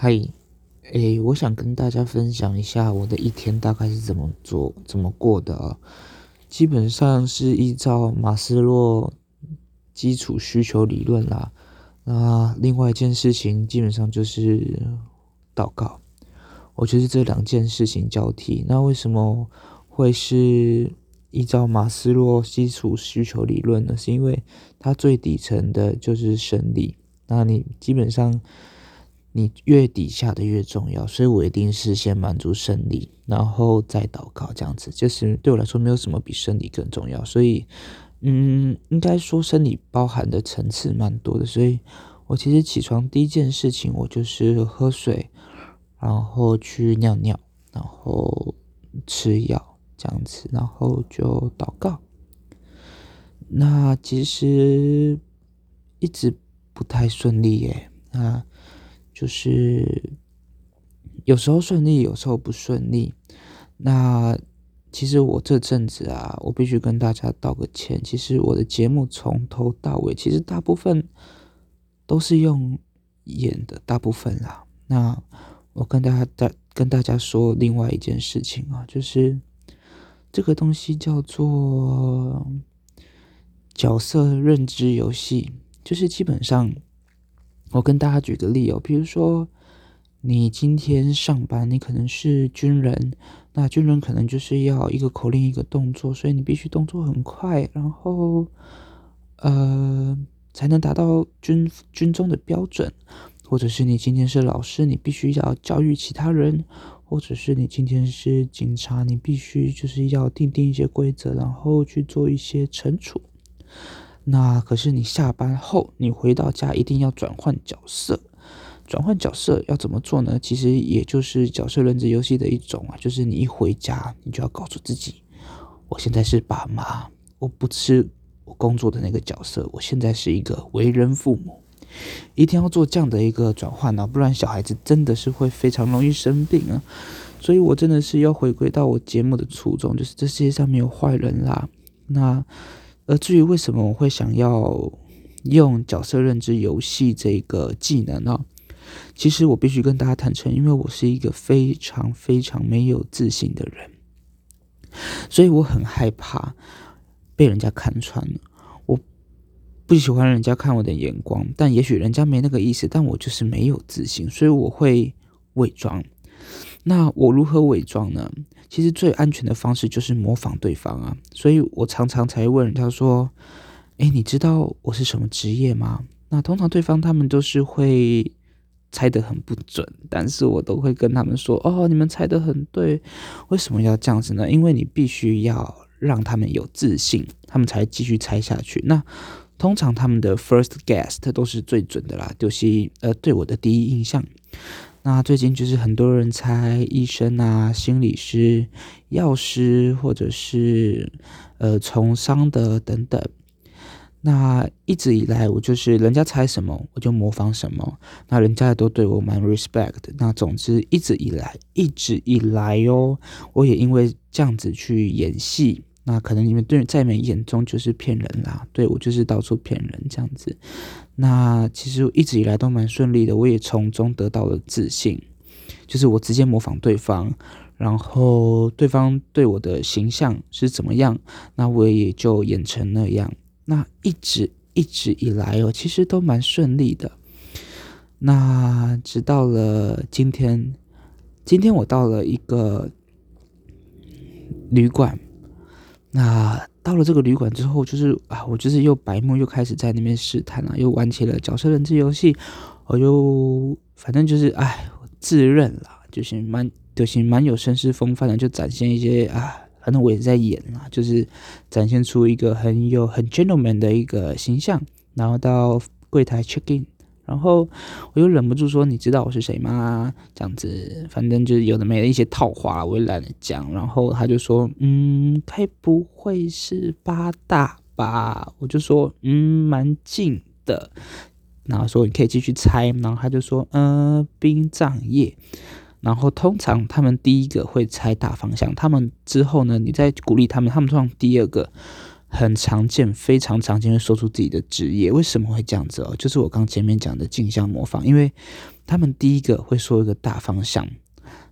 嗨，诶，我想跟大家分享一下我的一天大概是怎么做、怎么过的啊。基本上是依照马斯洛基础需求理论啦。那另外一件事情，基本上就是祷告。我觉得这两件事情交替。那为什么会是依照马斯洛基础需求理论呢？是因为它最底层的就是生理。那你基本上。你越底下的越重要，所以我一定是先满足生理，然后再祷告，这样子就是对我来说没有什么比生理更重要。所以，嗯，应该说生理包含的层次蛮多的。所以我其实起床第一件事情，我就是喝水，然后去尿尿，然后吃药这样子，然后就祷告。那其实一直不太顺利耶，啊。就是有时候顺利，有时候不顺利。那其实我这阵子啊，我必须跟大家道个歉。其实我的节目从头到尾，其实大部分都是用演的，大部分啦。那我跟大家大跟大家说另外一件事情啊，就是这个东西叫做角色认知游戏，就是基本上。我跟大家举个例哦，比如说你今天上班，你可能是军人，那军人可能就是要一个口令一个动作，所以你必须动作很快，然后呃才能达到军军中的标准。或者是你今天是老师，你必须要教育其他人；或者是你今天是警察，你必须就是要订定一些规则，然后去做一些惩处。那可是你下班后，你回到家一定要转换角色。转换角色要怎么做呢？其实也就是角色认知游戏的一种啊，就是你一回家，你就要告诉自己，我现在是爸妈，我不是我工作的那个角色，我现在是一个为人父母，一定要做这样的一个转换呢，不然小孩子真的是会非常容易生病啊。所以我真的是要回归到我节目的初衷，就是这世界上没有坏人啦。那。而至于为什么我会想要用角色认知游戏这个技能呢？其实我必须跟大家坦诚，因为我是一个非常非常没有自信的人，所以我很害怕被人家看穿。我不喜欢人家看我的眼光，但也许人家没那个意思，但我就是没有自信，所以我会伪装。那我如何伪装呢？其实最安全的方式就是模仿对方啊，所以我常常才会问人家说：“诶，你知道我是什么职业吗？”那通常对方他们都是会猜得很不准，但是我都会跟他们说：“哦，你们猜得很对。”为什么要这样子呢？因为你必须要让他们有自信，他们才继续猜下去。那通常他们的 first guess 都是最准的啦，就是呃对我的第一印象。那最近就是很多人猜医生啊、心理师、药师，或者是呃从商的等等。那一直以来，我就是人家猜什么，我就模仿什么。那人家都对我蛮 respect。那总之，一直以来，一直以来哟，我也因为这样子去演戏。那可能你们对在你们眼中就是骗人啦，对，我就是到处骗人这样子。那其实一直以来都蛮顺利的，我也从中得到了自信，就是我直接模仿对方，然后对方对我的形象是怎么样，那我也就演成那样。那一直一直以来哦，其实都蛮顺利的。那直到了今天，今天我到了一个旅馆。那到了这个旅馆之后，就是啊，我就是又白目，又开始在那边试探了，又玩起了角色认知游戏，我又反正就是哎，我自认啦，就是蛮就是蛮有绅士风范的，就展现一些啊，反正我也在演啦，就是展现出一个很有很 gentleman 的一个形象，然后到柜台 check in。然后我又忍不住说：“你知道我是谁吗？”这样子，反正就是有的没的一些套话，我也懒得讲。然后他就说：“嗯，该不会是八大吧？”我就说：“嗯，蛮近的。”然后说：“你可以继续猜。”然后他就说：“嗯，殡葬业。”然后通常他们第一个会猜大方向，他们之后呢，你再鼓励他们，他们通常第二个很常见，非常常见会说出自己的职业。为什么会这样子哦？就是我刚前面讲的镜像模仿，因为他们第一个会说一个大方向，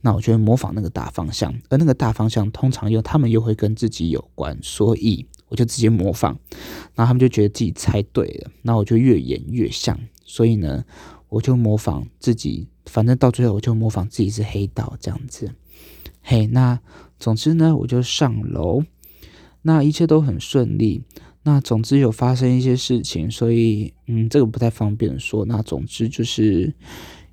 那我就会模仿那个大方向，而那个大方向通常又他们又会跟自己有关，所以我就直接模仿，然后他们就觉得自己猜对了，那我就越演越像，所以呢，我就模仿自己，反正到最后我就模仿自己是黑道这样子。嘿，那总之呢，我就上楼，那一切都很顺利。那总之有发生一些事情，所以嗯，这个不太方便说。那总之就是。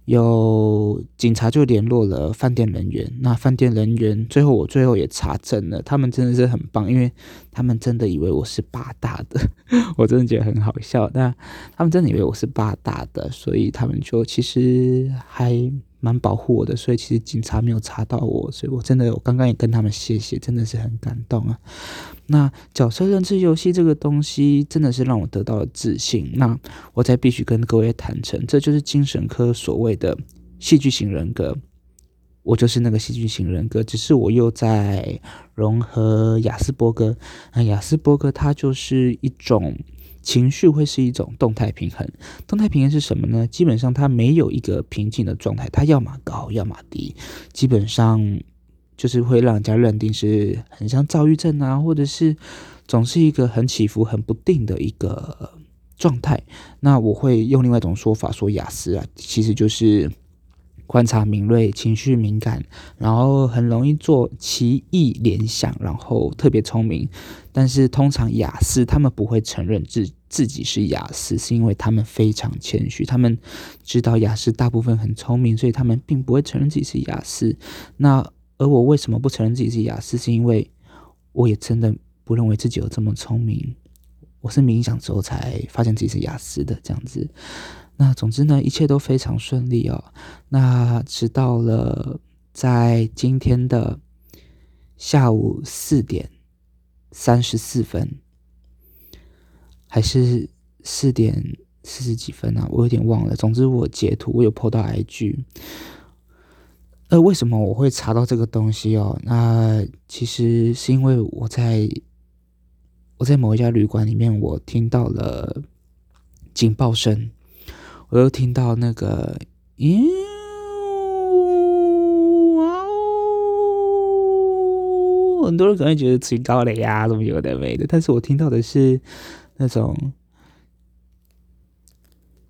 有警察就联络了饭店人员，那饭店人员最后我最后也查证了，他们真的是很棒，因为他们真的以为我是八大的，我真的觉得很好笑。那他们真的以为我是八大的，所以他们就其实还。蛮保护我的，所以其实警察没有查到我，所以我真的，我刚刚也跟他们谢谢，真的是很感动啊。那角色认知游戏这个东西真的是让我得到了自信。那我才必须跟各位坦诚，这就是精神科所谓的戏剧型人格，我就是那个戏剧型人格，只是我又在融合雅斯伯格。那雅斯伯格它就是一种。情绪会是一种动态平衡，动态平衡是什么呢？基本上它没有一个平静的状态，它要么高，要么低，基本上就是会让人家认定是很像躁郁症啊，或者是总是一个很起伏、很不定的一个状态。那我会用另外一种说法说雅斯啊，其实就是。观察敏锐，情绪敏感，然后很容易做奇异联想，然后特别聪明。但是通常雅斯他们不会承认自自己是雅斯，是因为他们非常谦虚，他们知道雅斯大部分很聪明，所以他们并不会承认自己是雅斯。那而我为什么不承认自己是雅思？是因为我也真的不认为自己有这么聪明。我是冥想之后才发现自己是雅思的这样子。那总之呢，一切都非常顺利哦。那直到了在今天的下午四点三十四分，还是四点四十几分啊？我有点忘了。总之我截图，我有 po 到 IG。呃，为什么我会查到这个东西哦？那其实是因为我在我在某一家旅馆里面，我听到了警报声。我又听到那个，哟，哇哦！很多人可能觉得最高了呀，怎么有的没的，但是我听到的是那种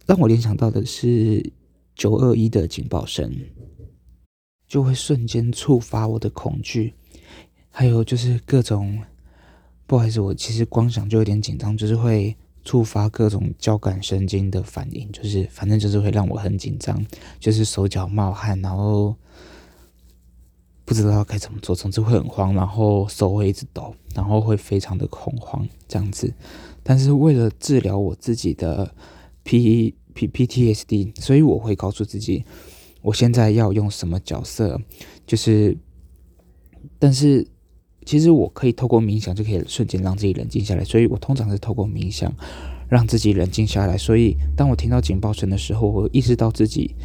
让我联想到的是九二一的警报声，就会瞬间触发我的恐惧，还有就是各种，不好意思，我其实光想就有点紧张，就是会。触发各种交感神经的反应，就是反正就是会让我很紧张，就是手脚冒汗，然后不知道该怎么做，总之会很慌，然后手会一直抖，然后会非常的恐慌这样子。但是为了治疗我自己的 P P P T S D，所以我会告诉自己，我现在要用什么角色，就是，但是。其实我可以透过冥想就可以瞬间让自己冷静下来，所以我通常是透过冥想让自己冷静下来。所以当我听到警报声的时候，我意识到自己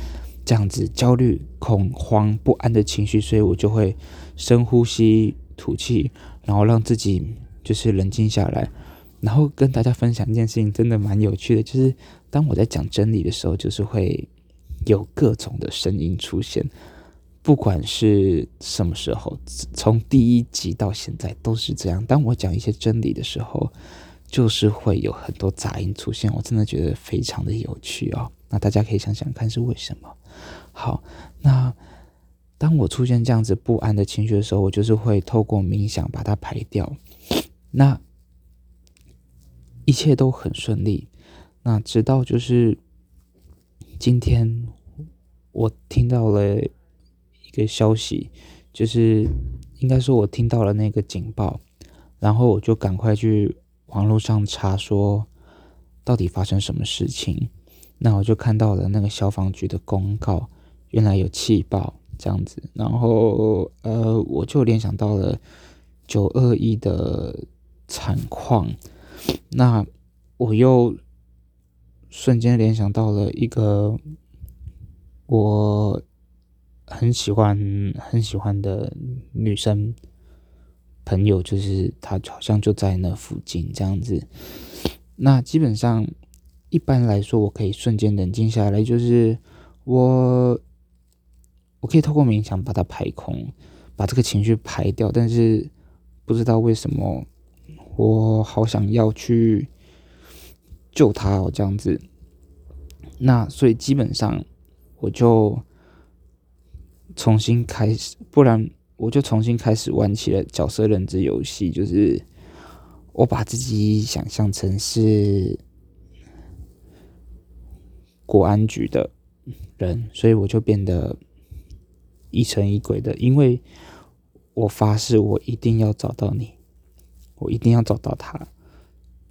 这样子焦虑、恐慌、不安的情绪，所以我就会深呼吸、吐气，然后让自己就是冷静下来。然后跟大家分享一件事情，真的蛮有趣的，就是当我在讲真理的时候，就是会有各种的声音出现。不管是什么时候，从第一集到现在都是这样。当我讲一些真理的时候，就是会有很多杂音出现。我真的觉得非常的有趣哦。那大家可以想想看是为什么？好，那当我出现这样子不安的情绪的时候，我就是会透过冥想把它排掉。那一切都很顺利。那直到就是今天，我听到了。一个消息，就是应该说，我听到了那个警报，然后我就赶快去网络上查，说到底发生什么事情。那我就看到了那个消防局的公告，原来有气爆这样子，然后呃，我就联想到了九二一的惨况，那我又瞬间联想到了一个我。很喜欢很喜欢的女生，朋友，就是她好像就在那附近这样子。那基本上一般来说，我可以瞬间冷静下来，就是我我可以透过冥想把它排空，把这个情绪排掉。但是不知道为什么，我好想要去救他哦，这样子。那所以基本上我就重新开始，不然我就重新开始玩起了角色认知游戏。就是我把自己想象成是国安局的人，所以我就变得疑神疑鬼的，因为我发誓我一定要找到你，我一定要找到他，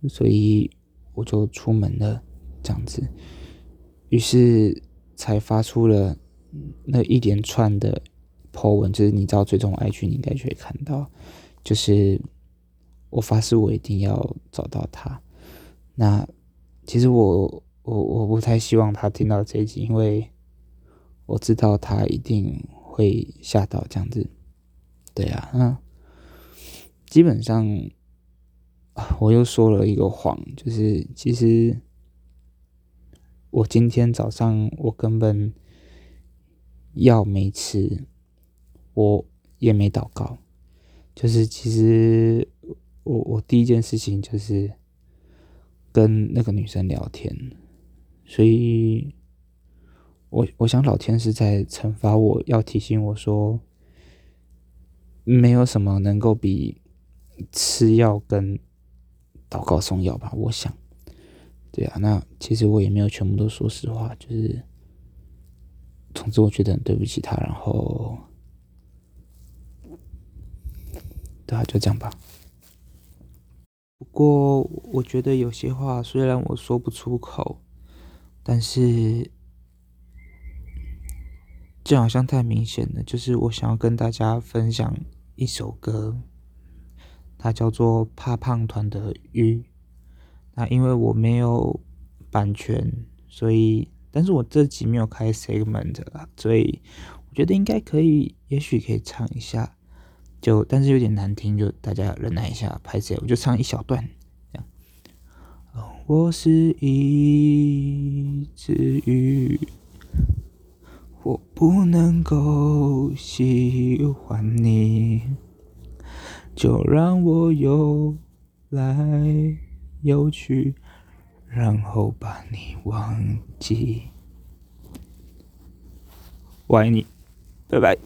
所以我就出门了，这样子。于是才发出了那一连串的 po 文，就是你知道，最终 IG 你应该就会看到，就是我发誓我一定要找到他。那其实我我我不太希望他听到这一集，因为我知道他一定会吓到这样子。对啊，那基本上我又说了一个谎，就是其实。我今天早上我根本药没吃，我也没祷告，就是其实我我第一件事情就是跟那个女生聊天，所以我我想老天是在惩罚我，要提醒我说，没有什么能够比吃药跟祷告重要吧，我想。对啊，那其实我也没有全部都说实话，就是，总之我觉得很对不起他，然后，对啊，就这样吧。不过我觉得有些话虽然我说不出口，但是，这好像太明显了，就是我想要跟大家分享一首歌，它叫做怕胖团的《鱼》。那因为我没有版权，所以，但是我这集没有开 segment 啊，所以我觉得应该可以，也许可以唱一下，就但是有点难听，就大家忍耐一下，拍谁，我就唱一小段，我是一只鱼，我不能够喜欢你，就让我游来。有趣，然后把你忘记。我爱你，拜拜。